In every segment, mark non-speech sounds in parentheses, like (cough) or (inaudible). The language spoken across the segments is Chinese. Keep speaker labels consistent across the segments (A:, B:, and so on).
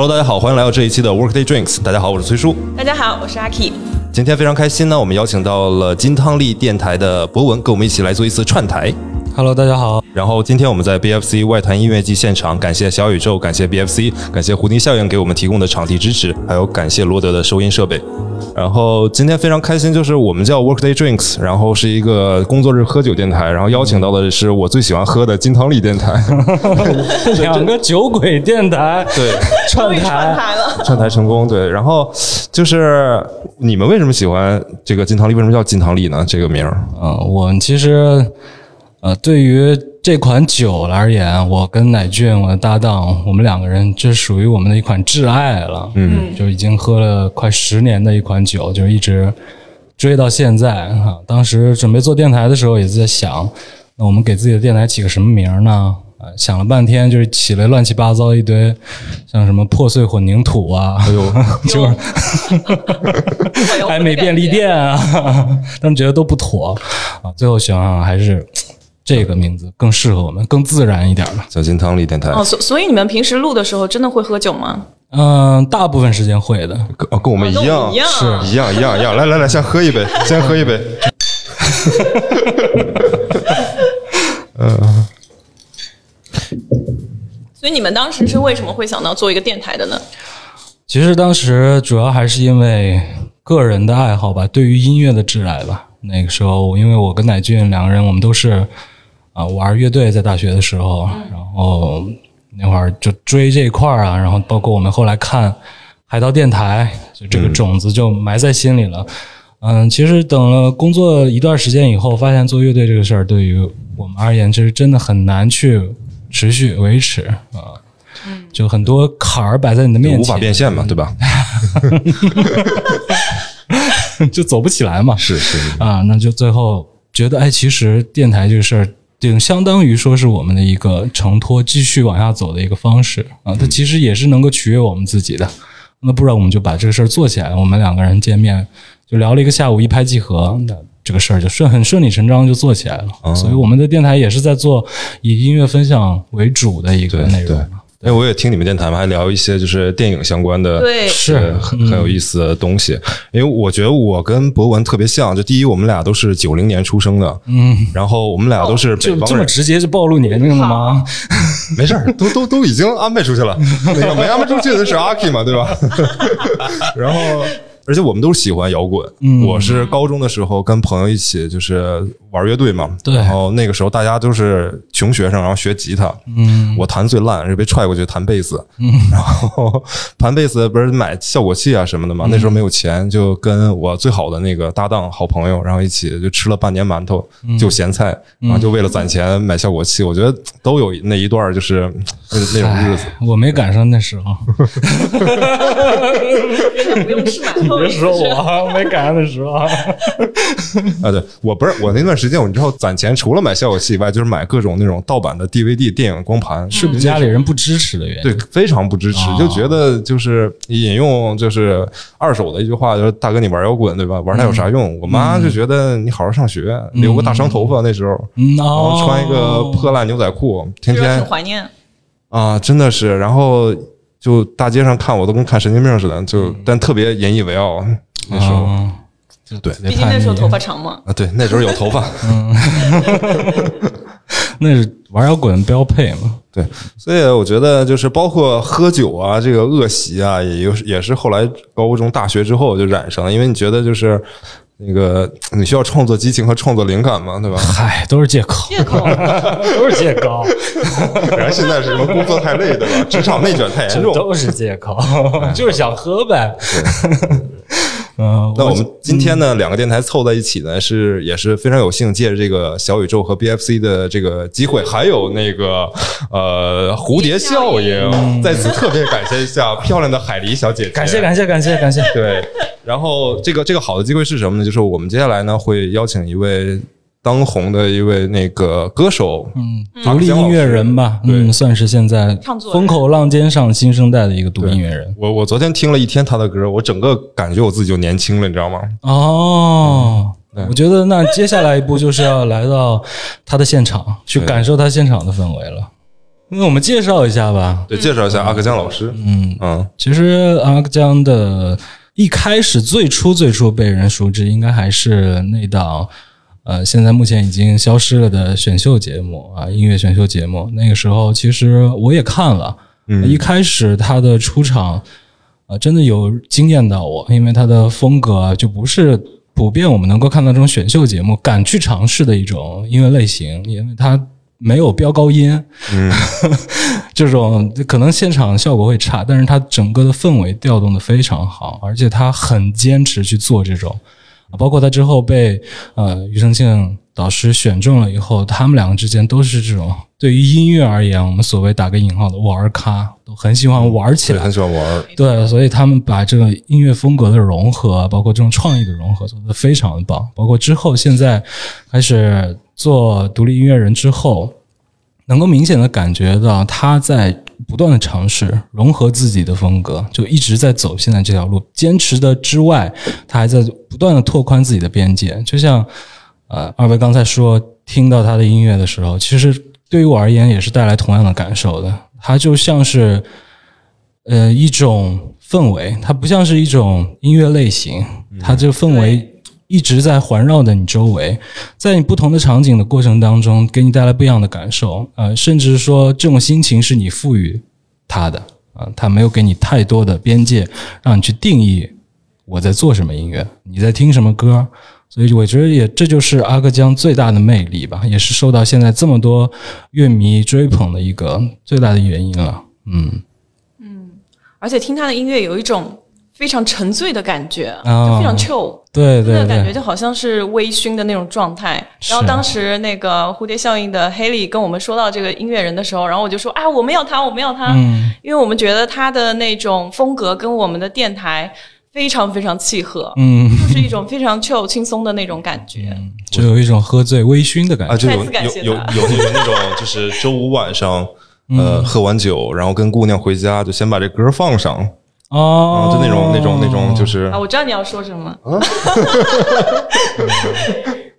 A: Hello，大家好，欢迎来到这一期的 Workday Drinks。大家好，我是崔叔。
B: 大家好，我是阿 K。
A: 今天非常开心呢，我们邀请到了金汤力电台的博文，跟我们一起来做一次串台。
C: Hello，大家好。
A: 然后今天我们在 BFC 外滩音乐季现场，感谢小宇宙，感谢 BFC，感谢胡迪校园给我们提供的场地支持，还有感谢罗德的收音设备。然后今天非常开心，就是我们叫 Workday Drinks，然后是一个工作日喝酒电台，然后邀请到的是我最喜欢喝的金汤力电台。
C: 两个酒鬼电台
A: 对，
C: 串台，
B: 了，
A: 串台成功，对。然后就是你们为什么喜欢这个金汤力？为什么叫金汤力呢？这个名儿？
C: 嗯，我们其实呃，对于这款酒而言，我跟乃俊我的搭档，我们两个人这属于我们的一款挚爱了。嗯，就已经喝了快十年的一款酒，就是一直追到现在啊。当时准备做电台的时候，也在想，那我们给自己的电台起个什么名儿呢？啊，想了半天，就是起了乱七八糟一堆，像什么破碎混凝土啊，哎呦，(laughs) 就是还没便利店啊，(laughs) 他们觉得都不妥啊。最后想想还是这个名字更适合我们，更自然一点吧。
A: 小金汤力电台。
B: 哦，所所以你们平时录的时候真的会喝酒吗？
C: 嗯，大部分时间会的。
A: 跟哦，跟我们一样，
B: 我一样
C: 是
A: 一样，一样，一样。来来来，先喝一杯，(laughs) 先喝一杯。
B: 嗯 (laughs) 所以你们当时是为什么会想到做一个电台的呢？
C: 其实当时主要还是因为个人的爱好吧，对于音乐的挚爱吧。那个时候，因为我跟乃俊两个人，我们都是啊、玩乐队，在大学的时候，然后那会儿就追这一块儿啊，然后包括我们后来看海盗电台，就这个种子就埋在心里了。嗯，其实等了工作一段时间以后，发现做乐队这个事儿对于我们而言，其实真的很难去持续维持啊。就很多坎儿摆在你的面前，
A: 无法变现嘛，对吧？(laughs)
C: 就走不起来嘛。
A: 是是，
C: 啊，那就最后觉得，哎，其实电台这个事儿，顶相当于说是我们的一个承托，继续往下走的一个方式啊。它其实也是能够取悦我们自己的。那不然我们就把这个事儿做起来。我们两个人见面就聊了一个下午，一拍即合，那这个事儿就顺很顺理成章就做起来了。所以我们的电台也是在做以音乐分享为主的一个内容。
A: 哎，我也听你们电台嘛，还聊一些就是电影相关的，
B: 对
C: 是
A: 呃很很有意思的东西。因为我觉得我跟博文特别像，就第一，我们俩都是九零年出生的，嗯，然后我们俩都是北
C: 就这么，直接就暴露年龄了吗？(laughs)
A: 没事儿，都都都已经安排出去了。(laughs) 那个没安排出去的是阿 K 嘛，对吧？(laughs) 然后，而且我们都是喜欢摇滚。我是高中的时候跟朋友一起就是玩乐队嘛，
C: 对
A: 然后那个时候大家都是穷学生，然后学吉他。嗯，我弹最烂，是被踹过去弹贝斯。嗯，然后弹贝斯不是买效果器啊什么的嘛，那时候没有钱，就跟我最好的那个搭档好朋友，然后一起就吃了半年馒头，就咸菜，然后就为了攒钱买效果器。我觉得都有那一段就是 (sniffs) 那那种日子。
C: 哎我没赶上那时候。(laughs)
B: 真的不用吃馒头。
C: 别说我没赶上那时候。(laughs)
A: 啊，对我不是我那段时间，我知道攒钱除了买效果器以外，就是买各种那种盗版的 DVD 电影光盘，是
C: 是不是家里人不支持的原因？
A: 对，非常不支持，
C: 哦
A: 就觉得就是引用就是二手的一句话，就是大哥你玩摇滚对吧？玩它有啥用？我妈就觉得你好好上学，留个大长头发那时候，
C: 嗯，
A: 然
C: 哦
A: 后穿一个破烂牛仔裤，天天
B: 挺怀念。
A: 啊，真的是，然后就大街上看我都跟看神经病似的，就但特别引以为傲。那时候
C: 哦
A: 对
B: 毕竟那时候头发长嘛。
A: 啊，对，那时候有头发。(laughs)
C: 嗯 (laughs) 那是玩摇滚标配嘛。
A: 对，所以我觉得就是包括喝酒啊，这个恶习啊，也有也是后来高中、大学之后就染上了，因为你觉得就是那个你需要创作激情和创作灵感嘛，对吧？
C: 嗨，都是借口，
B: 借口，(laughs)
C: 都是借口，
A: 然后现在是什么工作太累，对吧？(laughs) 职场内卷太严重。
C: 都是借口，(laughs) 就是想喝呗。嗯，
A: 那我们今天呢，两个电台凑在一起呢，是也是非常有幸，借着这个小宇宙和 BFC 的这个机会，还有那个呃蝴蝶效应，在此特别感谢一下漂亮的海狸小姐姐，
C: 感谢感谢感谢感谢。
A: 对，然后这个这个好的机会是什么呢？就是我们接下来呢会邀请一位当红的一位那个歌手，嗯，
C: 独立音乐人吧，嗯，算是现在风口浪尖上新生代的一个独立音乐人。
A: 我我昨天听了一天他的歌，我整个感觉我自己就年轻了，你知道吗？
C: 哦，
A: 对
C: 我觉得那接下来一步就是要来到他的现场，去感受他现场的氛围了。那我们介绍一下吧。
A: 对，介绍一下阿克江老师。嗯嗯，
C: 其实阿克江的一开始最初最初被人熟知，应该还是那档呃，现在目前已经消失了的选秀节目啊，音乐选秀节目。那个时候其实我也看了，一开始他的出场啊，真的有惊艳到我，因为他的风格就不是普遍我们能够看到这种选秀节目敢去尝试的一种音乐类型，因为他。没有飙高音，
A: 嗯，(laughs)
C: 这种可能现场效果会差，但是他整个的氛围调动的非常好，而且他很坚持去做这种，包括他之后被呃庾澄庆导师选中了以后，他们两个之间都是这种对于音乐而言，我们所谓打个引号的玩咖，都很喜欢玩起来，
A: 很喜欢玩，
C: 对，所以他们把这个音乐风格的融合，包括这种创意的融合做得非常的棒，包括之后现在开始。做独立音乐人之后，能够明显的感觉到他在不断的尝试融合自己的风格，就一直在走现在这条路。坚持的之外，他还在不断的拓宽自己的边界。就像呃，二位刚才说，听到他的音乐的时候，其实对于我而言也是带来同样的感受的。它就像是呃一种氛围，它不像是一种音乐类型，它这个氛围。一直在环绕的你周围，在你不同的场景的过程当中，给你带来不一样的感受。呃，甚至说这种心情是你赋予他的啊，他没有给你太多的边界，让你去定义我在做什么音乐，你在听什么歌。所以我觉得也这就是阿克江最大的魅力吧，也是受到现在这么多乐迷追捧的一个最大的原因了。嗯
B: 嗯，而且听他的音乐有一种。非常沉醉的感觉，就非常 chill，
C: 对对，
B: 那个感觉就好像是微醺的那种状态。然后当时那个蝴蝶效应的 Haley 跟我们说到这个音乐人的时候，然后我就说啊，我们要他，我们要他，因为我们觉得他的那种风格跟我们的电台非常非常契合，
C: 嗯，
B: 就是一种非常 chill 轻松的那种感觉，
C: 就有一种喝醉微醺的感觉，
A: 就有有有有有那种就是周五晚上，呃，喝完酒然后跟姑娘回家，就先把这歌放上。
C: 哦，
A: 就那种那种那种，就是。
B: 啊，我知道你要说什么，(laughs)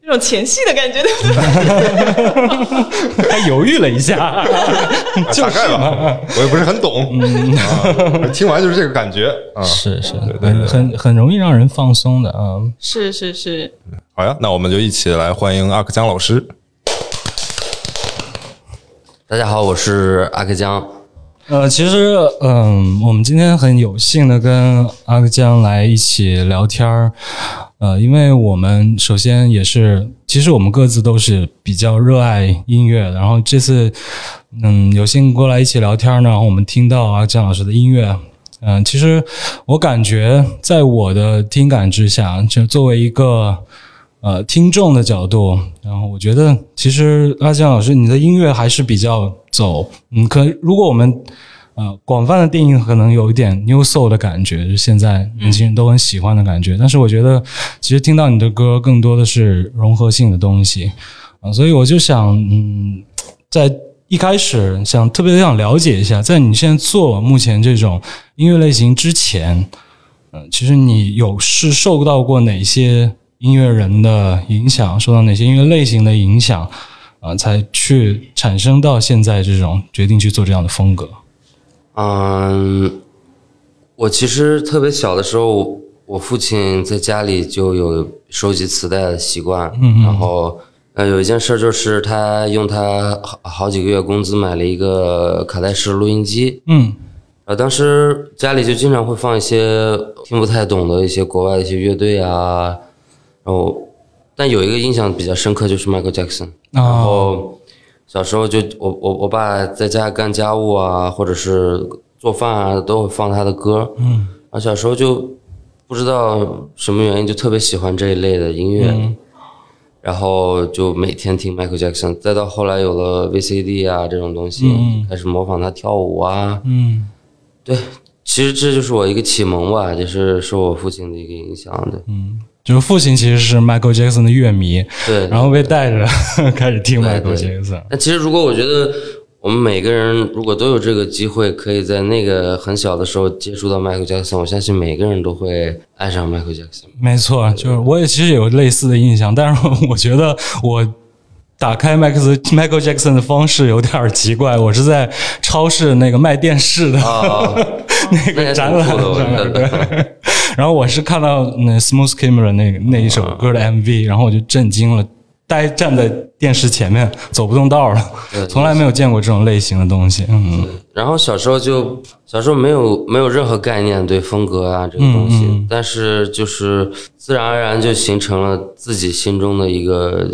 B: 那种前戏的感觉，对不
C: 对？还犹豫了一下，(laughs)
A: 大概吧，我也不是很懂，听完就是这个感觉。啊，
C: 是是，很很很容易让人放松的啊，
B: 是是是，
A: 好呀，那我们就一起来欢迎阿克江老师。
D: 大家好，我是阿克江。
C: 呃，其实，嗯，我们今天很有幸的跟阿克江来一起聊天儿，呃，因为我们首先也是，其实我们各自都是比较热爱音乐，然后这次，嗯，有幸过来一起聊天呢，然后我们听到阿克江老师的音乐，嗯，其实我感觉在我的听感之下，就作为一个。呃，听众的角度，然后我觉得，其实阿江老师，你的音乐还是比较走，嗯，可如果我们呃广泛的定义，可能有一点 new soul 的感觉，就现在年轻人都很喜欢的感觉。但是我觉得，其实听到你的歌，更多的是融合性的东西啊，所以我就想，嗯，在一开始想特别想了解一下，在你现在做目前这种音乐类型之前，嗯，其实你有是受到过哪些？音乐人的影响，受到哪些音乐类型的影响啊，才去产生到现在这种决定去做这样的风格？
D: 嗯，我其实特别小的时候，我父亲在家里就有收集磁带的习惯，嗯然后呃，有一件事就是他用他好好几个月工资买了一个卡带式录音机，
C: 嗯，
D: 呃，当时家里就经常会放一些听不太懂的一些国外的一些乐队啊。然后，但有一个印象比较深刻就是 Michael Jackson。然后小时候就我我我爸在家干家务啊，或者是做饭啊，都会放他的歌。
C: 嗯。
D: 然后小时候就不知道什么原因，就特别喜欢这一类的音乐。然后就每天听 Michael Jackson。再到后来有了 VCD 啊这种东西，开始模仿他跳舞
C: 啊。嗯。
D: 对，其实这就是我一个启蒙吧，就是受我父亲的一个影响的。
C: 嗯。就是父亲其实是 Michael Jackson 的乐迷，
D: 对，
C: 然后被带着 (laughs) 开始听 Michael Jackson。
D: 那其实如果我觉得我们每个人如果都有这个机会，可以在那个很小的时候接触到 Michael Jackson，我相信每个人都会爱上 Michael Jackson。
C: 没错，就是我也其实有类似的印象，但是我觉得我打开麦克斯 Michael Jackson 的方式有点奇怪，我是在超市那个卖电视的 (laughs) 那个展览上。然后我是看到那 Smooth Camera 那那一首歌的 MV，然后我就震惊了，呆站在电视前面走不动道了，从来没有见过这种类型的东西。嗯。
D: 然后小时候就小时候没有没有任何概念对风格啊这个东西，但是就是自然而然就形成了自己心中的一个。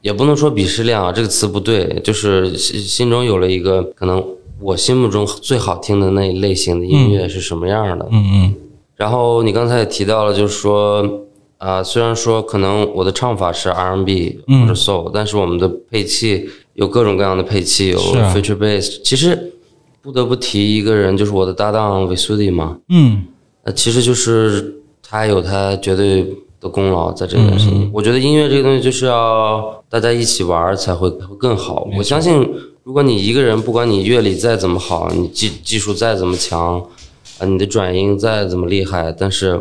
D: 也不能说鄙视链啊，这个词不对，就是心心中有了一个可能，我心目中最好听的那一类型的音乐是什么样的。
C: 嗯嗯。
D: 然后你刚才也提到了，就是说啊，虽然说可能我的唱法是 R&B 或者 Soul，但是我们的配器有各种各样的配器，有 Feature Bass。其实不得不提一个人，就是我的搭档 v i s u d i 嘛。
C: 嗯。
D: 呃，其实就是他有他绝对。的功劳在这件事情，我觉得音乐这个东西就是要大家一起玩才会会更好。我相信，如果你一个人，不管你乐理再怎么好，你技技术再怎么强，啊，你的转音再怎么厉害，但是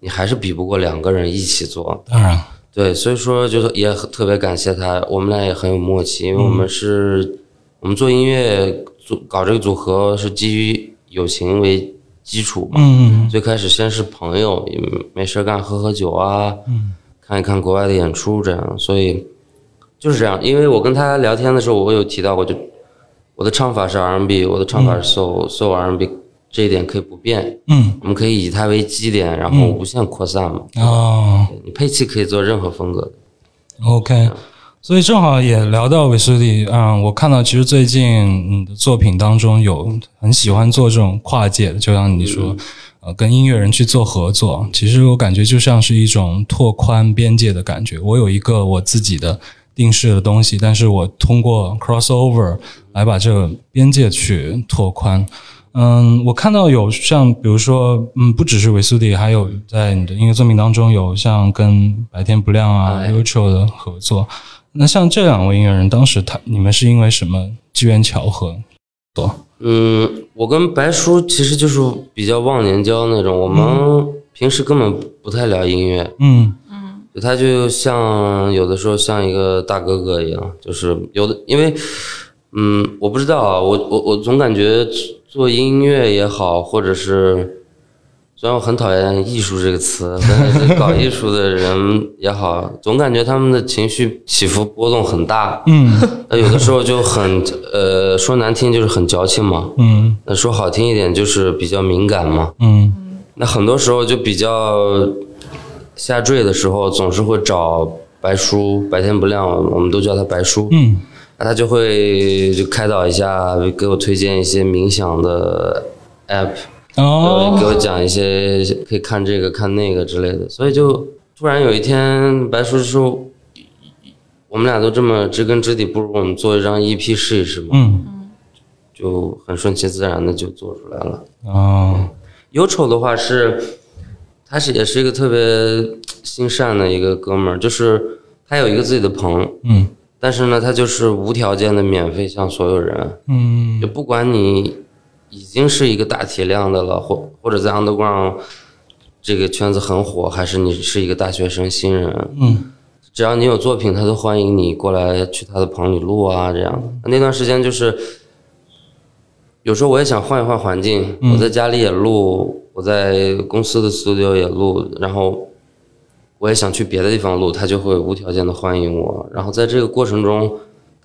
D: 你还是比不过两个人一起做。
C: 当然，
D: 对，所以说就是也特别感谢他，我们俩也很有默契，因为我们是，我们做音乐组搞这个组合是基于友情为。基础嘛，嗯最开始先是朋友，没事干喝喝酒啊，看一看国外的演出这样，所以就是这样。因为我跟他聊天的时候，我有提到过，就我的唱法是 R&B，我的唱法是 Soul Soul R&B，这一点可以不变。
C: 嗯，
D: 我们可以以它为基点，然后无限扩散嘛。
C: 哦，
D: 你配器可以做任何风格的。
C: OK。所以正好也聊到韦斯利，嗯，我看到其实最近你的作品当中有很喜欢做这种跨界的，就像你说，呃，跟音乐人去做合作，其实我感觉就像是一种拓宽边界的感觉。我有一个我自己的定式的东西，但是我通过 crossover 来把这个边界去拓宽。嗯，我看到有像比如说，嗯，不只是维苏迪，还有在你的音乐作品当中有像跟白天不亮啊、Ucho 的合作。那像这两位音乐人，当时他你们是因为什么机缘巧合？
D: 多？嗯，我跟白叔其实就是比较忘年交那种，我们平时根本不太聊音乐。
C: 嗯
B: 嗯，
D: 他就像有的时候像一个大哥哥一样，就是有的，因为嗯，我不知道啊，我我我总感觉做音乐也好，或者是。虽然我很讨厌“艺术”这个词，(laughs) 但是搞艺术的人也好，总感觉他们的情绪起伏波动很大。
C: 嗯，
D: 那有的时候就很呃，说难听就是很矫情嘛。
C: 嗯，
D: 那说好听一点就是比较敏感嘛。
C: 嗯，
D: 那很多时候就比较下坠的时候，总是会找白叔，白天不亮，我们都叫他白叔。
C: 嗯，
D: 那他就会就开导一下，给我推荐一些冥想的 app。
C: 哦，
D: 给我讲一些可以看这个看那个之类的，所以就突然有一天，白叔说，我们俩都这么知根知底，不如我们做一张 EP 试一试嘛。
C: 嗯，
D: 就很顺其自然的就做出来了。
C: 哦，
D: 忧愁的话是，他是也是一个特别心善的一个哥们儿，就是他有一个自己的棚，
C: 嗯，
D: 但是呢，他就是无条件的免费向所有人，
C: 嗯，
D: 就不管你。已经是一个大体量的了，或或者在 underground 这个圈子很火，还是你是一个大学生新人，
C: 嗯，
D: 只要你有作品，他都欢迎你过来去他的棚里录啊，这样。那段时间就是，有时候我也想换一换环境，我在家里也录，我在公司的 studio 也录，然后我也想去别的地方录，他就会无条件的欢迎我。然后在这个过程中，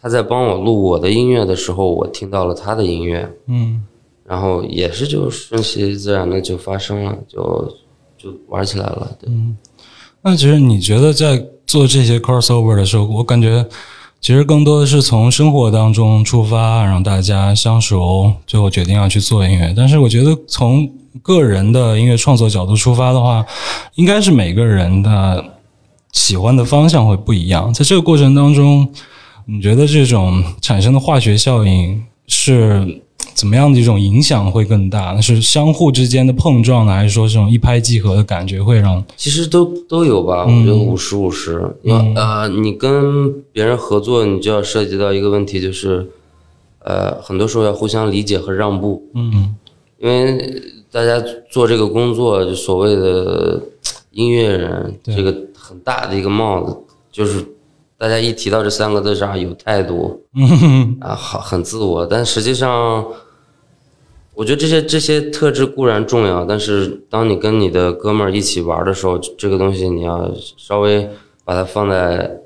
D: 他在帮我录我的音乐的时候，我听到了他的音乐，
C: 嗯。
D: 然后也是就顺其自然的就发生了，就就玩起来了。对，
C: 那其实你觉得在做这些 crossover 的时候，我感觉其实更多的是从生活当中出发，让大家相熟，最后决定要去做音乐。但是我觉得从个人的音乐创作角度出发的话，应该是每个人的喜欢的方向会不一样。在这个过程当中，你觉得这种产生的化学效应是？怎么样的一种影响会更大？那是相互之间的碰撞呢，还是说这种一拍即合的感觉会让？
D: 其实都都有吧，我觉得五十五十。呃，你跟别人合作，你就要涉及到一个问题，就是呃，很多时候要互相理解和让步。
C: 嗯，
D: 因为大家做这个工作，就所谓的音乐人，这个很大的一个帽子，就是。大家一提到这三个字上有态度，啊，好很自我，但实际上，我觉得这些这些特质固然重要，但是当你跟你的哥们儿一起玩的时候，这个东西你要稍微把它放在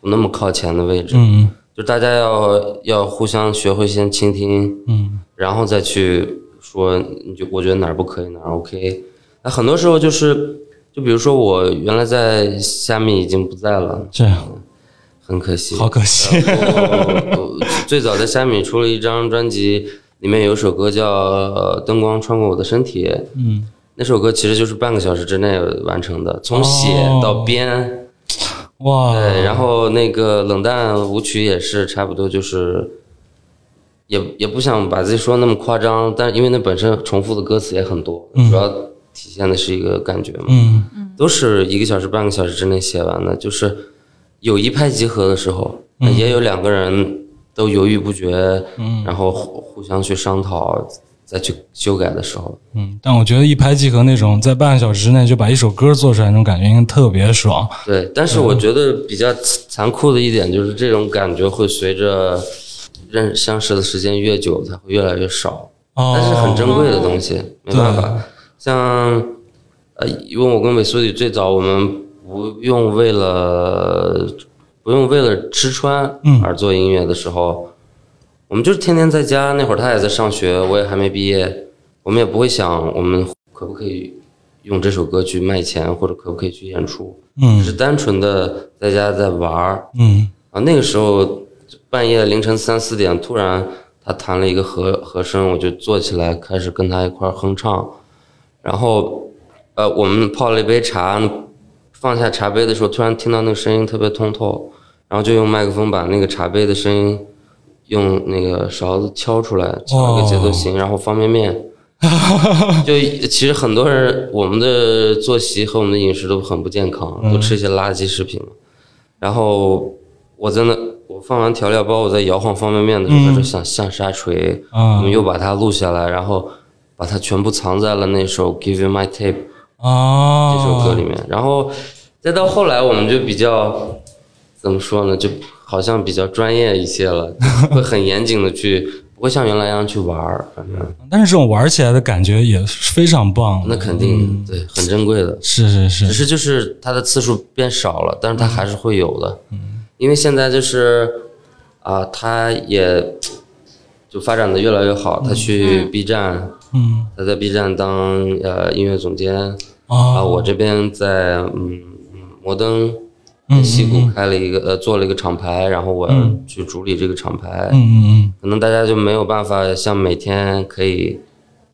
D: 不那么靠前的位置，
C: 嗯。
D: 就大家要要互相学会先倾听，
C: 嗯。
D: 然后再去说，你就我觉得哪儿不可以，哪儿 OK。那很多时候就是，就比如说我原来在虾米已经不在了，
C: 这样
D: 很可惜。
C: 好可惜。
D: 最早在虾米出了一张专辑，里面有首歌叫呃《灯光穿过我的身体》，
C: 嗯，
D: 那首歌其实就是半个小时之内完成的，从写到编。
C: 哇，
D: 对，然后那个冷淡舞曲也是差不多，就是也也不想把自己说那么夸张，但因为那本身重复的歌词也很多，主要体现的是一个感觉嘛，
C: 嗯
D: 都是一个小时、半个小时之内写完的，就是有一拍即合的时候，那也有两个人都犹豫不决，然后互互相去商讨，再去修改的时候，
C: 嗯，但我觉得一拍即合那种，在半个小时之内就把一首歌做出来那种感觉，应该特别爽。
D: 对，但是我觉得比较残酷的一点就是，这种感觉会随着认相识的时间越久，才会越来越少。
C: 哦，
D: 但是很珍贵的东西，没办法。像呃，因为我跟美苏里最早，我们不用为了不用为了吃穿而做音乐的时候，我们就是天天在家。那会儿他也在上学，我也还没毕业，我们也不会想我们可不可以用这首歌去卖钱，或者可不可以去演出。
C: 嗯
D: 只是单纯的在家在玩儿
C: 嗯
D: 啊。那个时候半夜凌晨三四点，突然他弹了一个和和声，我就坐起来开始跟他一块儿哼唱。然后呃，我们泡了一杯茶，放下茶杯的时候，突然听到那个声音特别通透，然后就用麦克风把那个茶杯的声音用那个勺子敲出来，敲一个节奏型，然后方便面。(laughs) 就其实很多人，我们的作息和我们的饮食都很不健康，都吃一些垃圾食品嘛。然后我在那，我放完调料包，我在摇晃方便面的时候，它就像像沙锤。
C: 啊
D: 我们又把它录下来，然后把它全部藏在了那首《Give You My Tape》
C: 啊，
D: 这首歌里面。然后再到后来，我们就比较怎么说呢？就好像比较专业一些了，(laughs) 会很严谨的去，不会像原来一样去玩儿。反正
C: 但是这种玩起来的感觉也非常棒。
D: 那肯定对，很珍贵的。
C: 是是是，
D: 只是就是它的次数变少了，但是它还是会有的。因为现在就是啊，他也就发展的越来越好。他去 B 站，
C: 嗯
D: 他在 B 站当呃音乐总监啊，
C: 啊，
D: 我这边在嗯嗯摩登
C: 嗯
D: 西谷开了一个呃做了一个厂牌，然后我要去主理这个厂牌。
C: 嗯嗯嗯
D: 可能大家就没有办法像每天可以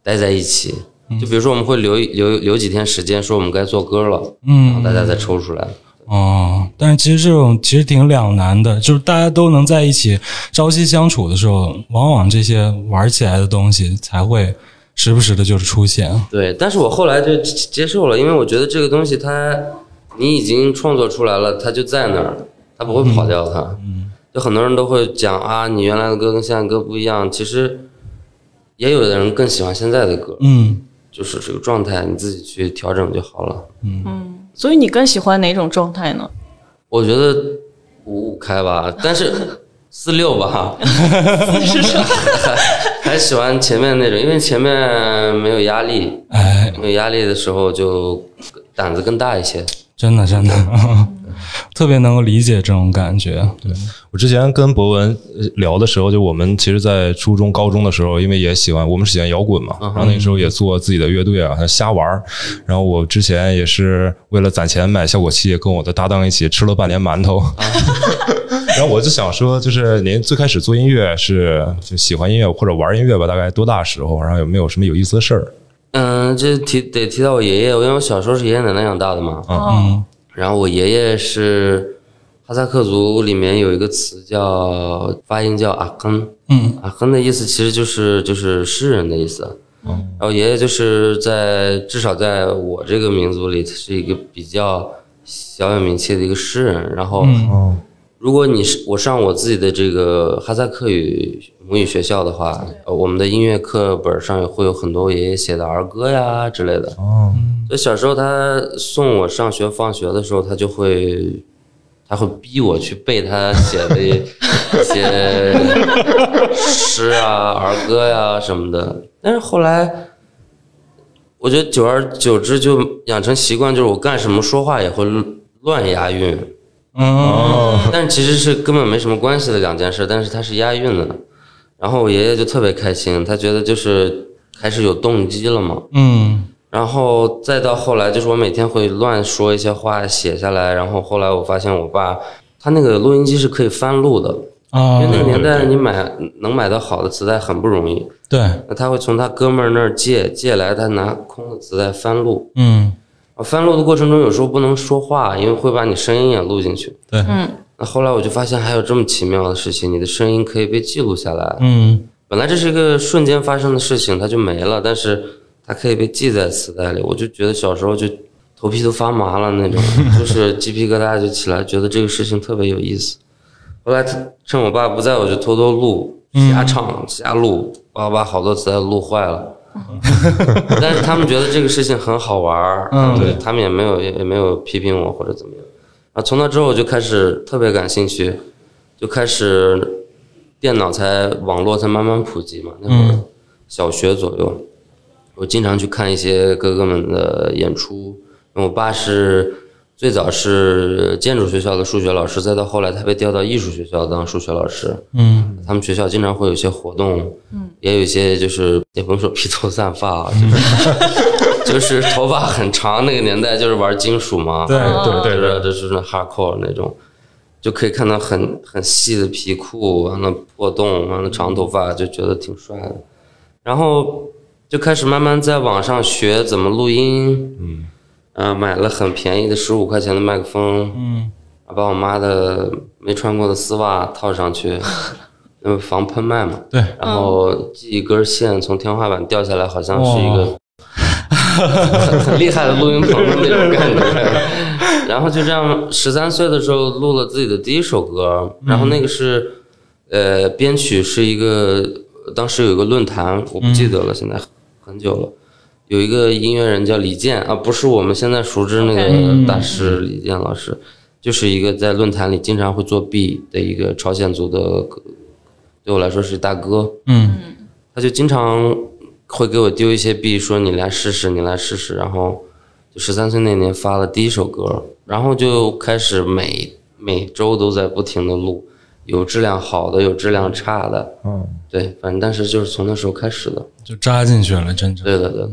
D: 待在一起。就比如说，我们会留一留留几天时间，说我们该做歌了，嗯然后
C: 嗯
D: 大家再抽出来。
C: 哦，但是其实这种其实挺两难的，就是大家都能在一起朝夕相处的时候，往往这些玩起来的东西才会时不时的就是出现。
D: 对，但是我后来就接受了，因为我觉得这个东西它你已经创作出来了，它就在那儿，它不会跑掉它。嗯，就很多人都会讲啊，你原来的歌跟现在歌不一样，其实也有的人更喜欢现在的歌，
C: 嗯，
D: 就是这个状态你自己去调整就好了。嗯。
B: 所以你更喜欢哪种状态呢？
D: 我觉得五五开吧，但是四六吧，还喜欢前面那种，因为前面没有压力，
C: 哎，
D: 没有压力的时候就胆子更大一些。
C: 真的真的，(laughs) 特别能够理解这种感觉。对，
A: 我之前跟博文呃聊的时候，就我们其实，在初中、高中的时候，因为也喜欢，我们是喜欢摇滚嘛，然后那个时候也做自己的乐队啊，瞎玩儿。然后我之前也是为了攒钱买效果器，跟我的搭档一起吃了半年馒头。(laughs) 然后我就想说，就是您最开始做音乐是就喜欢音乐或者玩音乐吧？大概多大时候？然后有没有什么有意思的事儿？
D: 嗯，这提得提到我爷爷，因为我小时候是爷爷奶奶养大的嘛。
C: 嗯
D: 然后我爷爷是哈萨克族里面有一个词叫发音叫阿亨，
C: 嗯
D: 阿亨的意思其实就是就是诗人的意思。嗯然后爷爷就是在至少在我这个民族里他是一个比较小有名气的一个诗人。然后，
A: 哦，
D: 如果你是我上我自己的这个哈萨克语母语学校的话，呃我们的音乐课本上也会有很多我爷爷写的儿歌呀之类的。
A: 哦，
D: 所以小时候他送我上学放学的时候，他就会，他会逼我去背他写的 (laughs) 一些诗啊、儿歌呀什么的。但是后来，我觉得久而久之就养成习惯，就是我干什么说话也会乱押韵。
C: 哦，
D: 但其实是根本没什么关系的两件事，但是它是押韵的。然后我爷爷就特别开心，他觉得就是开始有动机了嘛。
C: 嗯，
D: 然后再到后来，就是我每天会乱说一些话写下来，然后后来我发现我爸他那个录音机是可以翻录的，
C: 啊，
D: 因为那个年代你买能买到好的磁带很不容易。
C: 对，
D: 那他会从他哥们儿那儿借借来，他拿空的磁带翻录。
C: 嗯，
D: 翻录的过程中有时候不能说话，因为会把你声音也录进去。
C: 对，
B: 嗯，
D: 那后来我就发现还有这么奇妙的事情，你的声音可以被记录下来。
C: 嗯，
D: 本来这是一个瞬间发生的事情，它就没了，但是它可以被记在磁带里。我就觉得小时候就头皮都发麻了那种，(laughs) 就是鸡皮疙瘩就起来，觉得这个事情特别有意思。后来趁我爸不在，我就偷偷录、瞎唱、瞎录，把把好多磁带录坏了。(laughs) 但是他们觉得这个事情很好玩儿，
C: 嗯
D: 对他们也没有也也没有批评我或者怎么样。啊，从那之后我就开始特别感兴趣，就开始电脑才网络才慢慢普及嘛，那会儿小学左右，我经常去看一些哥哥们的演出。我爸是最早是建筑学校的数学老师，再到后来他被调到艺术学校当数学老师。
C: 嗯，
D: 他们学校经常会有一些活动，嗯，也有一些就是也不用说披头散发啊，就是 (laughs) 就是头发很长，那个年代就是玩金属嘛，
C: 对
B: 对
A: 对
D: 就是就是那 hardcore 那种，就可以看到很很细的皮裤，完了破洞，完了长头发，就觉得挺帅的。然后就开始慢慢在网上学怎么录音，嗯，呃，买了很便宜的十五块钱的麦克风，
C: 嗯，
D: 把我妈的没穿过的丝袜套上去，(laughs) 因为防喷麦嘛，
C: 对，
D: 然后系一根线从天花板掉下来，好像是一个很 (laughs) 很厉害的录音棚的那种感觉。然后就这样，十三岁的时候录了自己的第一首歌，然后那个是呃编曲是一个当时有一个论坛，我不记得了，现在很久了。有一个音乐人叫李健啊，不是我们现在熟知那个大师李健老师，就是一个在论坛里经常会作弊的一个朝鲜族的歌，对我来说是大哥。
C: 嗯，
D: 他就经常会给我丢一些币，说你来试试，你来试试。然后就十三岁那年发了第一首歌，然后就开始每每周都在不停的录，有质量好的，有质量差的。
A: 嗯，
D: 对，反正但是就是从那时候开始的。
C: 就扎进去了，真正。
D: 对的，对的。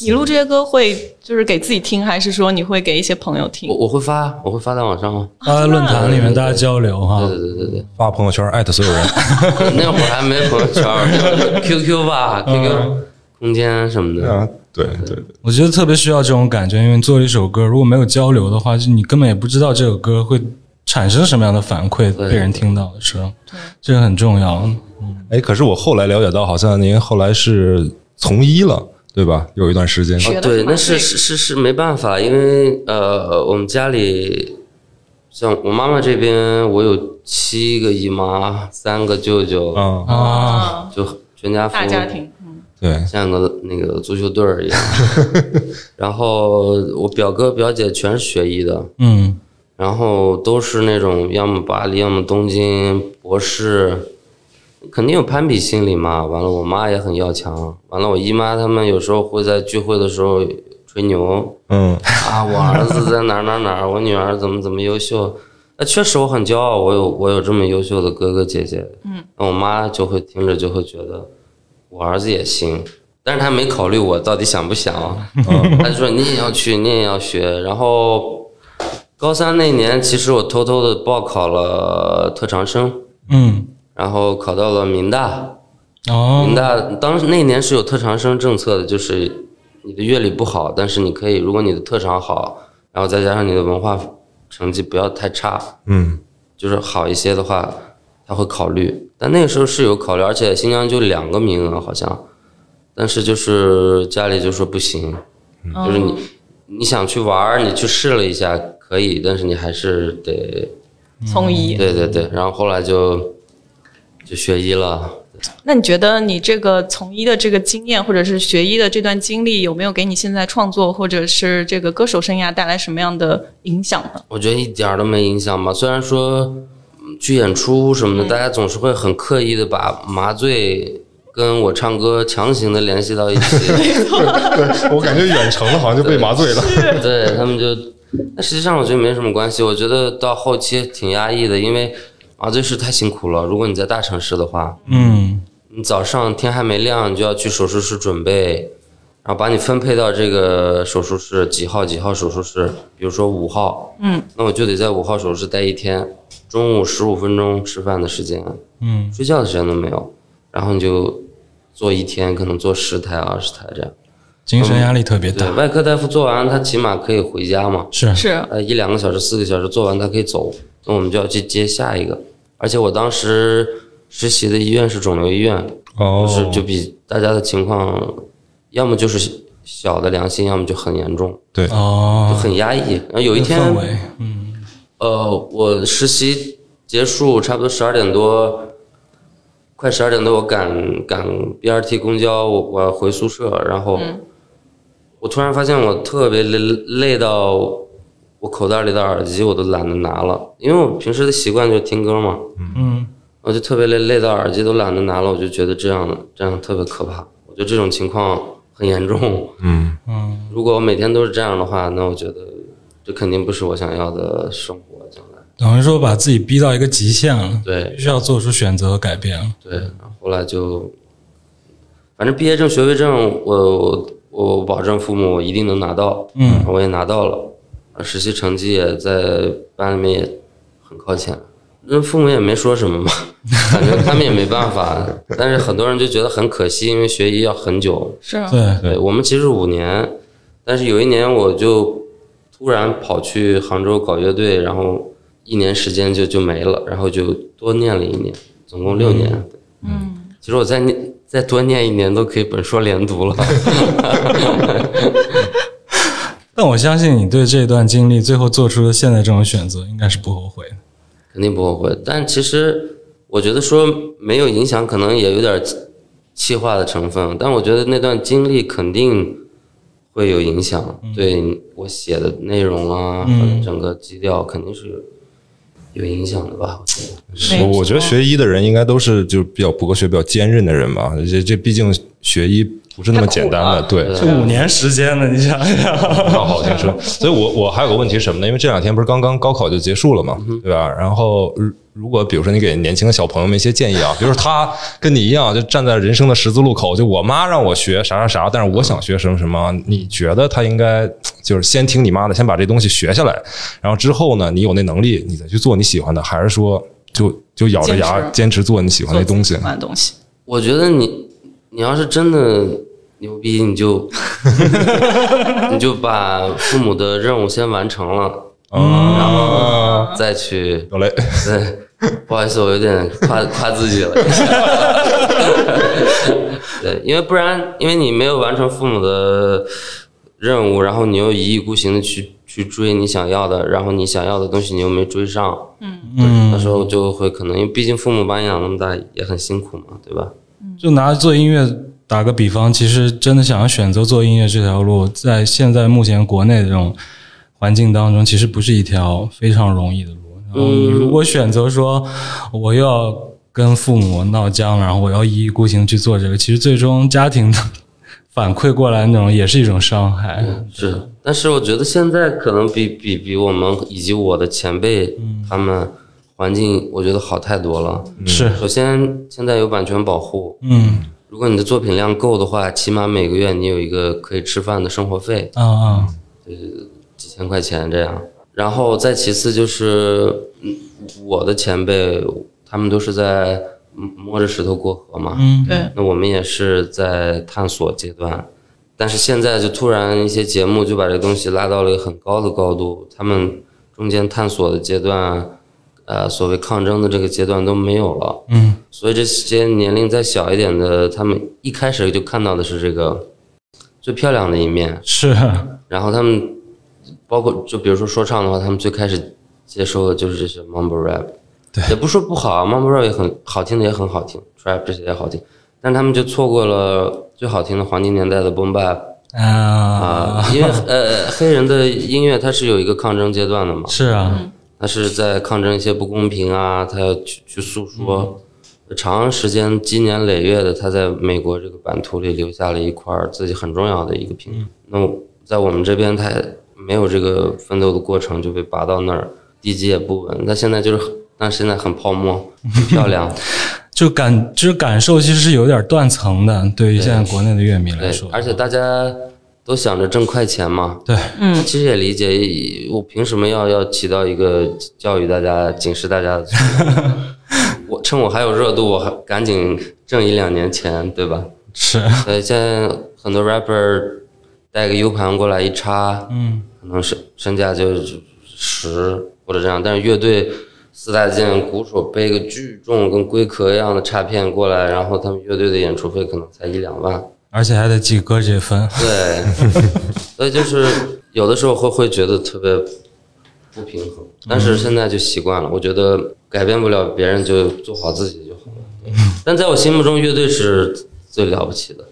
B: 你录这些歌会就是给自己听，还是说你会给一些朋友听
D: 我？我会发，我会发在网上啊。
C: 发在论坛里面大家交流哈
D: 对。对对对对。
A: 发朋友圈艾特所有人，(laughs)
D: 那会儿还没朋友圈，QQ 吧，QQ 空间什么的。
A: 啊，对对对，
C: 我觉得特别需要这种感觉，因为做一首歌，如果没有交流的话，就你根本也不知道这首歌会产生什么样的反馈，被人听到的时候，这个很重要。
A: 哎，可是我后来了解到，好像您后来是从医了，对吧？有一段时间，
B: 学的
D: 对，那是是是是没办法，因为呃，我们家里像我妈妈这边，我有七个姨妈，三个舅舅，
A: 啊，
C: 啊，
B: 啊，
D: 就全家福，
B: 大家庭，嗯。
A: 对，
D: 像个那个足球队儿一样。(laughs) 然后我表哥表姐全是学医的，
C: 嗯。
D: 然后都是那种要么巴黎，要么东京博士，肯定有攀比心理嘛。完了，我妈也很要强。完了，我姨妈他们有时候会在聚会的时候吹牛
A: 嗯，
D: 啊，我儿子在哪儿哪儿哪儿，我女儿怎么怎么优秀。那确实我很骄傲，我有我有这么优秀的哥哥姐姐。嗯，那我妈就会听着就会觉得我儿子也行，但是她没考虑我到底想不想，(laughs) 她就说你也要去，你也要学。然后高三那年，其实我偷偷的报考了特长生，
C: 嗯，
D: 然后考到了民大。
C: 哦
D: 民，大当时那年是有特长生政策的，就是你的乐理不好，但是你可以，如果你的特长好，然后再加上你的文化成绩不要太差，
A: 嗯，
D: 就是好一些的话，他会考虑。但那个时候是有考虑，而且新疆就两个名额好像，但是就是家里就说不行，就是你你想去玩儿，你去试了一下可以，但是你还是得
B: 从医，
D: 对对对，然后后来就就学医了，
B: 那你觉得你这个从医的这个经验，或者是学医的这段经历，有没有给你现在创作或者是这个歌手生涯带来什么样的影响呢？
D: 我觉得一点都没影响吧。虽然说去演出什么的，大家总是会很刻意的把麻醉跟我唱歌强行的联系到一起。
A: 对，(laughs) 我感觉远程的好像就被麻醉了。
D: 对他们就，那实际上我觉得没什么关系。我觉得到后期挺压抑的，因为。麻醉室太辛苦了。如果你在大城市的话，
C: 嗯，
D: 你早上天还没亮，你就要去手术室准备，然后把你分配到这个手术室几号几号手术室，比如说五号，
B: 嗯，
D: 那我就得在五号手术室待一天，中午十五分钟吃饭的时间，
C: 嗯，
D: 睡觉的时间都没有，然后你就做一天，可能做十台二十台这样，
C: 精神压力特别大。
D: 外科大夫做完，他起码可以回家嘛，
C: 是。
B: 是，
D: 呃，一两个小时、四个小时做完，他可以走，那我们就要去接下一个。而且我当时实习的医院是肿瘤医院，就是就比大家的情况，要么就是小的良性，要么就很严重，
A: 对，
C: 哦，
D: 就很压抑。然后有一天，嗯，呃，我实习结束差不多十二点多，快十二点多，我赶赶 BRT 公交，我我要回宿舍，然后我突然发现我特别累，累到。我口袋里的耳机我都懒得拿了，因为我平时的习惯就是听歌嘛。
C: 嗯，
D: 我就特别累，累到耳机都懒得拿了，我就觉得这样这样特别可怕。我觉得这种情况很严重。
A: 嗯
C: 嗯，
D: 如果我每天都是这样的话，那我觉得这肯定不是我想要的生活。将来
C: 等于说把自己逼到一个极限了，
D: 对，
C: 必须要做出选择和改变了。
D: 对，后来就，反正毕业证、学位证，我我保证父母一定能拿到。
C: 嗯，
D: 我也拿到了。实习成绩也在班里面也很靠前，那父母也没说什么嘛，(laughs) 反正他们也没办法。但是很多人就觉得很可惜，因为学医要很久。
B: 是啊，
C: 对
D: 对，我们其实五年，但是有一年我就突然跑去杭州搞乐队，然后一年时间就就没了，然后就多念了一年，总共六年。
B: 嗯，
D: 其实我在念再多念一年都可以本硕连读了。(laughs)
C: 但我相信你对这段经历最后做出的现在这种选择，应该是不后悔的。
D: 肯定不后悔。但其实我觉得说没有影响，可能也有点气化的成分。但我觉得那段经历肯定会有影响，对我写的内容啊，和整个基调肯定是有影响的吧？
A: 我我觉得学医的人应该都是就是比较博学、比较坚韧的人吧。这这毕竟学医。不是那么简单的，对，
C: 这五年时间呢，你想想，
A: 好好听说。所以，我我还有个问题是什么呢？因为这两天不是刚刚高考就结束了嘛，对吧？然后，如果比如说你给年轻的小朋友们一些建议啊，(laughs) 比如说他跟你一样，就站在人生的十字路口，就我妈让我学啥啥啥，但是我想学什么什么，你觉得他应该就是先听你妈的，先把这东西学下来，然后之后呢，你有那能力，你再去做你喜欢的，还是说就就咬着牙坚持做你喜欢的东西？
B: 喜欢的东西，
D: 我觉得你。你要是真的牛逼，你就 (laughs) 你就把父母的任务先完成了，然后再去。
A: 好嘞，
D: 对，(laughs) 不好意思，我有点夸夸自己了。(laughs) 对，因为不然，因为你没有完成父母的任务，然后你又一意孤行的去去追你想要的，然后你想要的东西你又没追上，
B: 嗯
C: 嗯，
D: 那时候就会可能，因为毕竟父母把你养那么大也很辛苦嘛，对吧？
C: 就拿做音乐打个比方，其实真的想要选择做音乐这条路，在现在目前国内的这种环境当中，其实不是一条非常容易的路。然后，如果选择说我又要跟父母闹僵了，然后我要一意孤行去做这个，其实最终家庭的 (laughs) 反馈过来那种也是一种伤害。
D: 是，但是我觉得现在可能比比比我们以及我的前辈他们。环境我觉得好太多了。
C: 是，
D: 首先现在有版权保护。
C: 嗯，
D: 如果你的作品量够的话，起码每个月你有一个可以吃饭的生活费。
C: 啊啊，
D: 呃，几千块钱这样。然后再其次就是，我的前辈他们都是在摸着石头过河嘛。
C: 嗯，
B: 对。
D: 那我们也是在探索阶段，但是现在就突然一些节目就把这东西拉到了一个很高的高度，他们中间探索的阶段。呃，所谓抗争的这个阶段都没有了，
C: 嗯，
D: 所以这些年龄再小一点的，他们一开始就看到的是这个最漂亮的一面，
C: 是，
D: 然后他们包括就比如说说唱的话，他们最开始接收的就是这些 mumble rap，
C: 对，
D: 也不说不好啊，Mumble Rap 也很好听的，也很好听，Trap 这些也好听，但他们就错过了最好听的黄金年代的 Boom Bap
C: 啊。
D: 啊，因为呃，黑人的音乐它是有一个抗争阶段的嘛，
C: 是啊，
D: 他是在抗争一些不公平啊，他要去去诉说。长时间积年累月的，他在美国这个版图里留下了一块自己很重要的一个屏。那么在我们这边，他没有这个奋斗的过程，就被拔到那儿，地基也不稳。那现在就是，但现在很泡沫，(laughs) 很漂亮，
C: 就感就是感受其实是有点断层的。对于现在国内的乐迷来说，
D: 而且大家都想着挣快钱嘛。
C: 对，
B: 嗯，
D: 其实也理解，我凭什么要要起到一个教育大家、警示大家的？我 (laughs) 趁我还有热度，我还赶紧挣一两年钱，对吧？
C: 是。
D: 所以现在很多 rapper 带个 U 盘过来一插，
C: 嗯，
D: 可能身身价就十或者这样。但是乐队四大件，鼓手背个巨重跟龟壳一样的插片过来，然后他们乐队的演出费可能才一两万，
C: 而且还得记歌这分。
D: 对，(laughs) 所以就是有的时候会会觉得特别不平衡，但是现在就习惯了。我觉得。改变不了别人，就做好自己就好了。但在我心目中，乐队是最了不起的。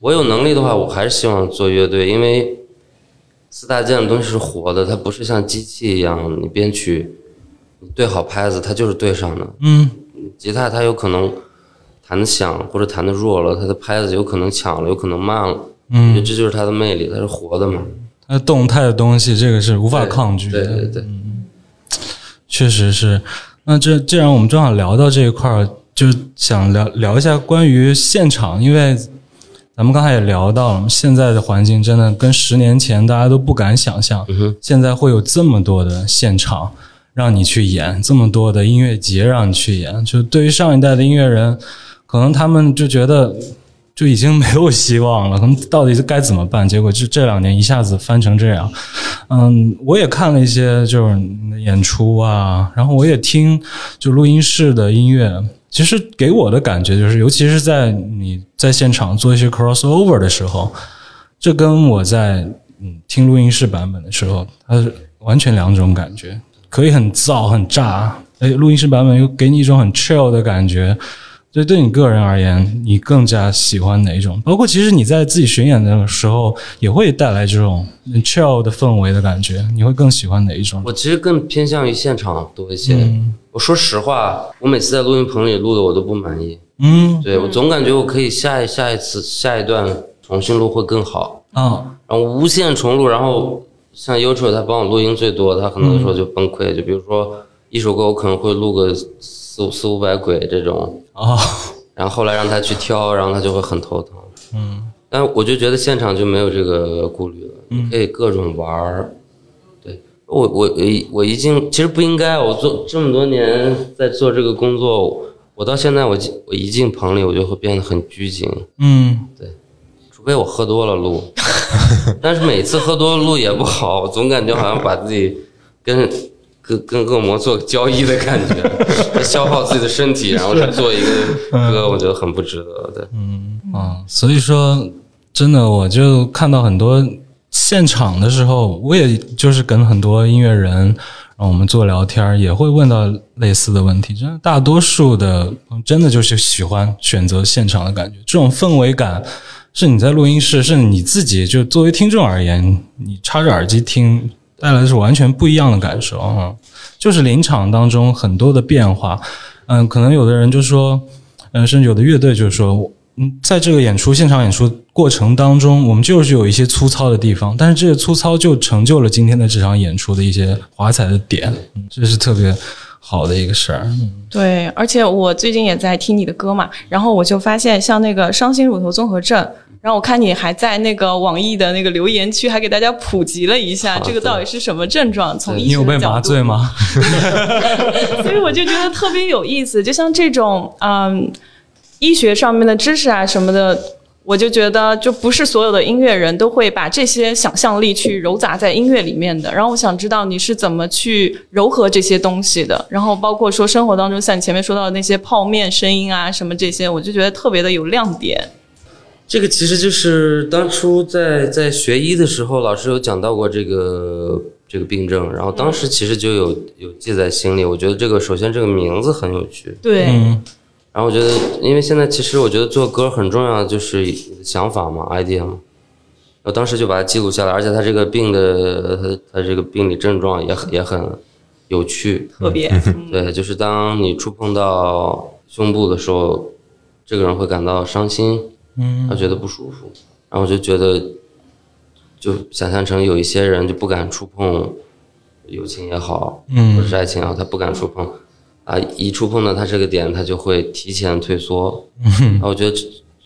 D: 我有能力的话，我还是希望做乐队，因为四大件的东西是活的，它不是像机器一样，你编曲，你对好拍子，它就是对上的。
C: 嗯，
D: 吉他它有可能弹的响或者弹的弱了，它的拍子有可能抢了，有可能慢了。嗯，这就是它的魅力，它是活的嘛。
C: 它动态的东西，这个是无法抗拒
D: 的。对对对，
C: 确实是。那这既然我们正好聊到这一块儿，就想聊聊一下关于现场，因为咱们刚才也聊到了，现在的环境真的跟十年前大家都不敢想象，现在会有这么多的现场让你去演，这么多的音乐节让你去演，就对于上一代的音乐人，可能他们就觉得。就已经没有希望了，可能到底该怎么办？结果就这两年一下子翻成这样。嗯，我也看了一些就是演出啊，然后我也听就录音室的音乐。其实给我的感觉就是，尤其是在你在现场做一些 crossover 的时候，这跟我在嗯听录音室版本的时候，它是完全两种感觉。可以很燥很炸，哎，录音室版本又给你一种很 chill 的感觉。所以对你个人而言，你更加喜欢哪一种？包括其实你在自己巡演的时候，也会带来这种 chill 的氛围的感觉。你会更喜欢哪一种？
D: 我其实更偏向于现场多一些。我说实话，我每次在录音棚里录的我都不满意。
C: 嗯，
D: 对我总感觉我可以下一下一次下一段重新录会更好。
C: 啊，
D: 然后无限重录，然后像 o 他帮我录音最多，他很多时候就崩溃。就比如说一首歌，我可能会录个。四四五百轨这种
C: 啊，(laughs)
D: 然后后来让他去挑，然后他就会很头疼。
C: 嗯，
D: 但我就觉得现场就没有这个顾虑了，你可以各种玩儿。对我我我一进其实不应该，我做这么多年在做这个工作，我到现在我我一进棚里我就会变得很拘谨。
C: 嗯，
D: 对，除非我喝多了录，(laughs) 但是每次喝多了录也不好，我总感觉好像把自己跟。跟跟恶魔做交易的感觉，消耗自己的身体，然后去做一个 (laughs) 歌，我觉得很不值得。对，
C: 嗯啊，所以说真的，我就看到很多现场的时候，我也就是跟很多音乐人，然后我们做聊天，也会问到类似的问题。真的，大多数的真的就是喜欢选择现场的感觉，这种氛围感是你在录音室，是你自己就作为听众而言，你插着耳机听。带来的是完全不一样的感受啊！就是临场当中很多的变化，嗯，可能有的人就说，嗯，甚至有的乐队就是说，嗯，在这个演出现场演出过程当中，我们就是有一些粗糙的地方，但是这个粗糙就成就了今天的这场演出的一些华彩的点，这是特别好的一个事儿。
B: 对，而且我最近也在听你的歌嘛，然后我就发现，像那个伤心乳头综合症。然后我看你还在那个网易的那个留言区，还给大家普及了一下这个到底是什么症状。从医
C: 你有被麻醉吗？(laughs)
B: 所以我就觉得特别有意思。就像这种嗯，医学上面的知识啊什么的，我就觉得就不是所有的音乐人都会把这些想象力去揉杂在音乐里面的。然后我想知道你是怎么去柔合这些东西的。然后包括说生活当中像你前面说到的那些泡面声音啊什么这些，我就觉得特别的有亮点。
D: 这个其实就是当初在在学医的时候，老师有讲到过这个这个病症，然后当时其实就有有记在心里。我觉得这个首先这个名字很有趣，
B: 对，
D: 然后我觉得，因为现在其实我觉得做歌很重要的就是想法嘛，idea 嘛。我当时就把它记录下来，而且他这个病的他他这个病理症状也很也很有趣，
B: 特别
D: 对，就是当你触碰到胸部的时候，这个人会感到伤心，嗯，他觉得不舒服，然后我就觉得。就想象成有一些人就不敢触碰友情也好，嗯，或者是爱情也好，他不敢触碰，啊，一触碰到他这个点，他就会提前退缩。嗯，我觉得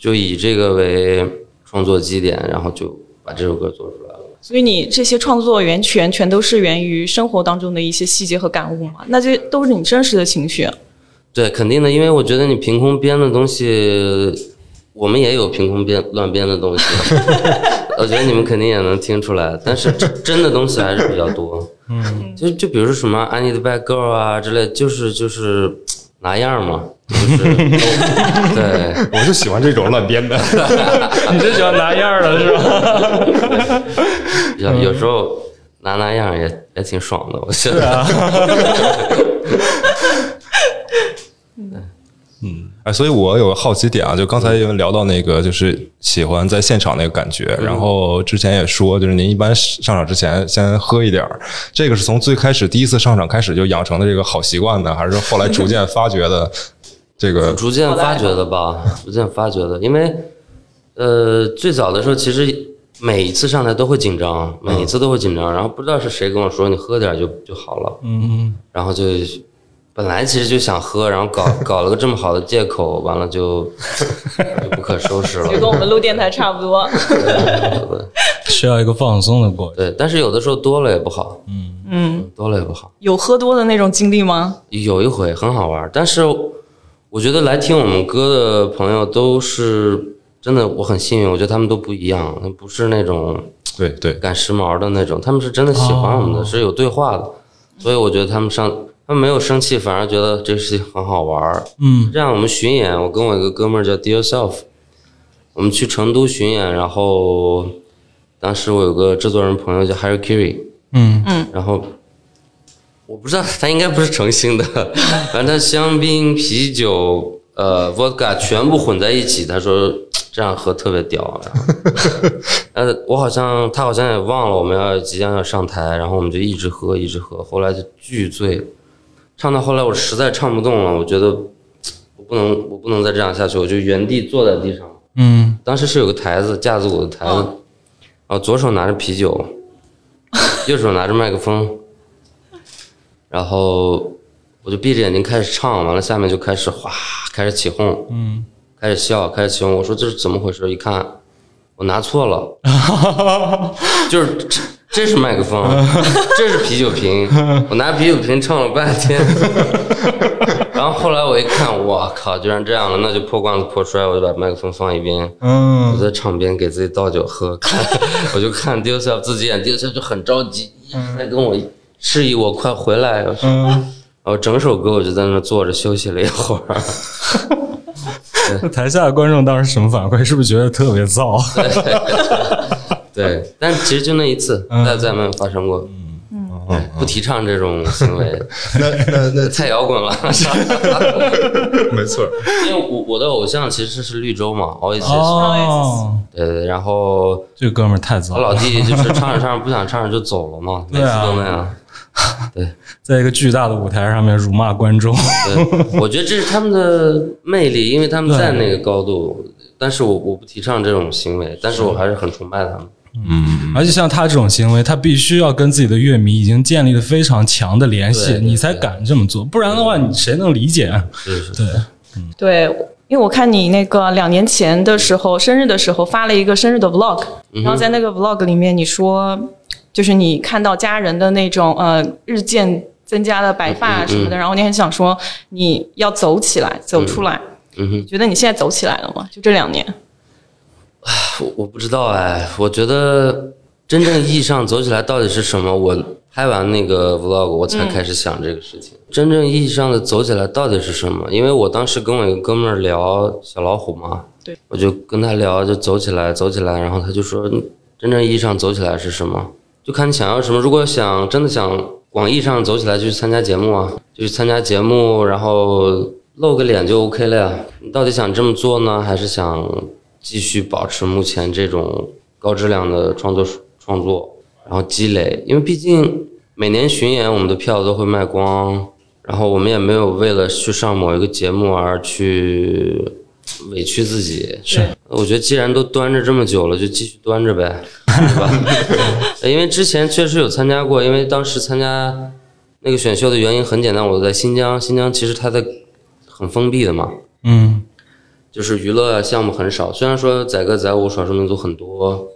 D: 就以这个为创作基点，然后就把这首歌做出来了。
B: 所以你这些创作源泉全都是源于生活当中的一些细节和感悟嘛？那这都是你真实的情绪。
D: 对，肯定的，因为我觉得你凭空编的东西，我们也有凭空编乱编的东西。(laughs) 我觉得你们肯定也能听出来，但是真 (laughs) 的东西还是比较多。嗯，就就比如说什么 I need bad girl 啊之类，就是就是拿样嘛，就是 (laughs) 对，
A: 我就喜欢这种乱编的。
C: 你就喜欢拿样的是吧？
D: 有有时候拿拿样也也挺爽的，我觉得。
A: 嗯，哎，所以我有个好奇点啊，就刚才因为聊到那个，就是喜欢在现场那个感觉，然后之前也说，就是您一般上场之前先喝一点儿，这个是从最开始第一次上场开始就养成的这个好习惯呢，还是后来逐渐发掘的？(laughs) 这个
D: 逐渐发掘的吧，(laughs) 逐渐发掘的，因为呃，最早的时候其实每一次上台都会紧张，每一次都会紧张，然后不知道是谁跟我说你喝点就就好了，嗯，然后就。本来其实就想喝，然后搞 (laughs) 搞了个这么好的借口，完了就 (laughs) 就不可收拾了。
B: 就跟我们录电台差不多。
C: 需要一个放松的过程。
D: 对，但是有的时候多了也不好。嗯嗯，多了也不好。
B: 有喝多的那种经历吗？
D: 有一回很好玩，但是我觉得来听我们歌的朋友都是真的，我很幸运。我觉得他们都不一样，不是那种
A: 对对
D: 赶时髦的那种，他们是真的喜欢我们的，是有对话的。所以我觉得他们上。他没有生气，反而觉得这事情很好玩儿。嗯，这样我们巡演，我跟我一个哥们儿叫 Dear Self，我们去成都巡演，然后当时我有个制作人朋友叫 Harry Kiri，嗯嗯，然后我不知道他应该不是诚心的，(laughs) 反正他香槟、啤酒、呃 Vodka 全部混在一起，他说这样喝特别屌。(laughs) 呃，我好像他好像也忘了我们要即将要上台，然后我们就一直喝一直喝，后来就巨醉。唱到后来，我实在唱不动了，我觉得我不能，我不能再这样下去，我就原地坐在地上。嗯，当时是有个台子，架子鼓的台子，然后左手拿着啤酒，(laughs) 右手拿着麦克风，然后我就闭着眼睛开始唱，完了下面就开始哗，开始起哄，嗯，开始笑，开始起哄。我说这是怎么回事？一看，我拿错了，(laughs) 就是这。是麦克风，(laughs) 这是啤酒瓶，(laughs) 我拿啤酒瓶唱了半天，(laughs) 然后后来我一看，我靠，居然这样了，那就破罐子破摔，我就把麦克风放一边，我在场边给自己倒酒喝，看我就看 d i s 自己演 d i s 就很着急，在跟我示意我快回来，然后整首歌我就在那坐着休息了一会儿。
C: 台下的观众当时什么反馈？是不是觉得特别燥？
D: 对，但其实就那一次，再再没有发生过。嗯嗯，不提倡这种行为。(laughs)
A: 那那那 (laughs)
D: 太摇滚了。(laughs)
A: 没错，
D: 因为我我的偶像其实是绿洲嘛，Oasis。哦。对对，然后
C: 这哥们儿太早。
D: 我老弟就是唱着唱着不想唱着就走了嘛，每次都那样。对，
C: 在一个巨大的舞台上面辱骂观众。
D: 对，我觉得这是他们的魅力，因为他们在那个高度。但是我我不提倡这种行为，但是我还是很崇拜他们。
C: 嗯，而且像他这种行为，他必须要跟自己的乐迷已经建立了非常强的联系，你才敢这么做，不然的话，你谁能理解？
D: 是是，
C: 对，
B: 嗯，对，因为我看你那个两年前的时候，生日的时候发了一个生日的 vlog，然后在那个 vlog 里面，你说就是你看到家人的那种呃日渐增加的白发什么的，然后你很想说你要走起来，走出来。嗯哼，觉得你现在走起来了吗？就这两年。(sighs)
D: 我我不知道哎，我觉得真正意义上走起来到底是什么？我拍完那个 vlog，我才开始想这个事情。真正意义上的走起来到底是什么？因为我当时跟我一个哥们儿聊小老虎嘛，
B: 对，
D: 我就跟他聊，就走起来，走起来。然后他就说，真正意义上走起来是什么？就看你想要什么。如果想真的想广义上走起来，就去参加节目啊，就去参加节目，然后露个脸就 OK 了呀。你到底想这么做呢，还是想继续保持目前这种高质量的创作创作，然后积累？因为毕竟每年巡演，我们的票都会卖光，然后我们也没有为了去上某一个节目而去。委屈自己
C: 是，
D: 我觉得既然都端着这么久了，就继续端着呗，(laughs) 对吧？(laughs) 因为之前确实有参加过，因为当时参加那个选秀的原因很简单，我在新疆，新疆其实它的很封闭的嘛，
C: 嗯，
D: 就是娱乐项目很少。虽然说载歌载舞、少数民族很多，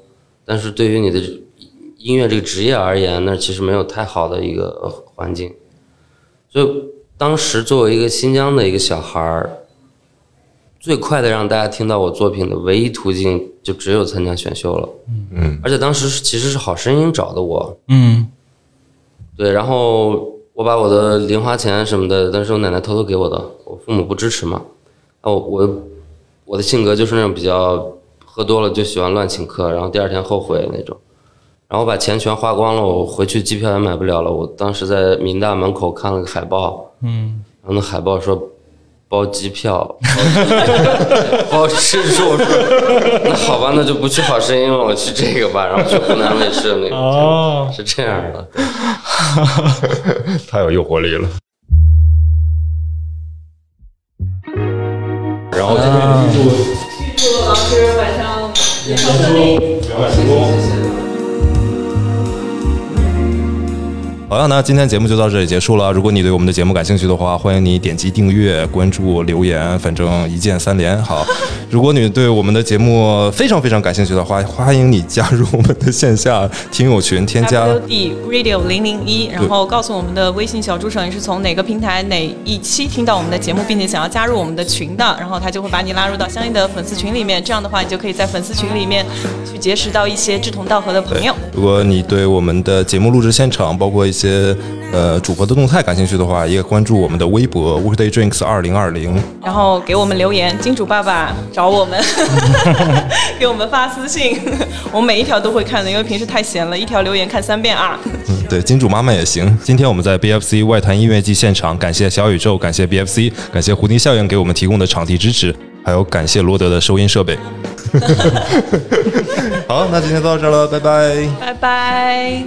D: 但是对于你的音乐这个职业而言，那其实没有太好的一个环境。所以当时作为一个新疆的一个小孩儿。最快的让大家听到我作品的唯一途径，就只有参加选秀了。
A: 嗯，
D: 而且当时其实是好声音找的我。
C: 嗯，
D: 对，然后我把我的零花钱什么的，但是我奶奶偷偷给我的，我父母不支持嘛。哦，我我的性格就是那种比较喝多了就喜欢乱请客，然后第二天后悔那种。然后把钱全花光了，我回去机票也买不了了。我当时在民大门口看了个海报，
C: 嗯，
D: 然后那海报说。包机票，(laughs) 包吃住，那 (laughs) 好吧，那就不去好声音了，我去这个吧，然后去湖南卫视那个，是这样的，(laughs)
A: 太有诱惑力了。
B: 然后今天预祝预祝老师晚上演唱顺利，圆满成功。
A: 好了，那今天节目就到这里结束了。如果你对我们的节目感兴趣的话，欢迎你点击订阅、关注、留言，反正一键三连。好，如果你对我们的节目非常非常感兴趣的话，欢迎你加入我们的线下听友群，添加
B: d Radio 零零一，然后告诉我们的微信小助手你是从哪个平台哪一期听到我们的节目，并且想要加入我们的群的，然后他就会把你拉入到相应的粉丝群里面。这样的话，你就可以在粉丝群里面去结识到一些志同道合的朋友。
A: 如果你对我们的节目录制现场，包括一些呃主播的动态感兴趣的话，也关注我们的微博 Workday Drinks 二零二零，
B: 然后给我们留言，金主爸爸找我们，(laughs) 给我们发私信，我们每一条都会看的，因为平时太闲了，一条留言看三遍啊。
A: 嗯，对，金主妈妈也行。今天我们在 BFC 外滩音乐季现场，感谢小宇宙，感谢 BFC，感谢蝴蝶效应给我们提供的场地支持，还有感谢罗德的收音设备。(laughs) 好，那今天到这了，拜拜，
B: 拜拜。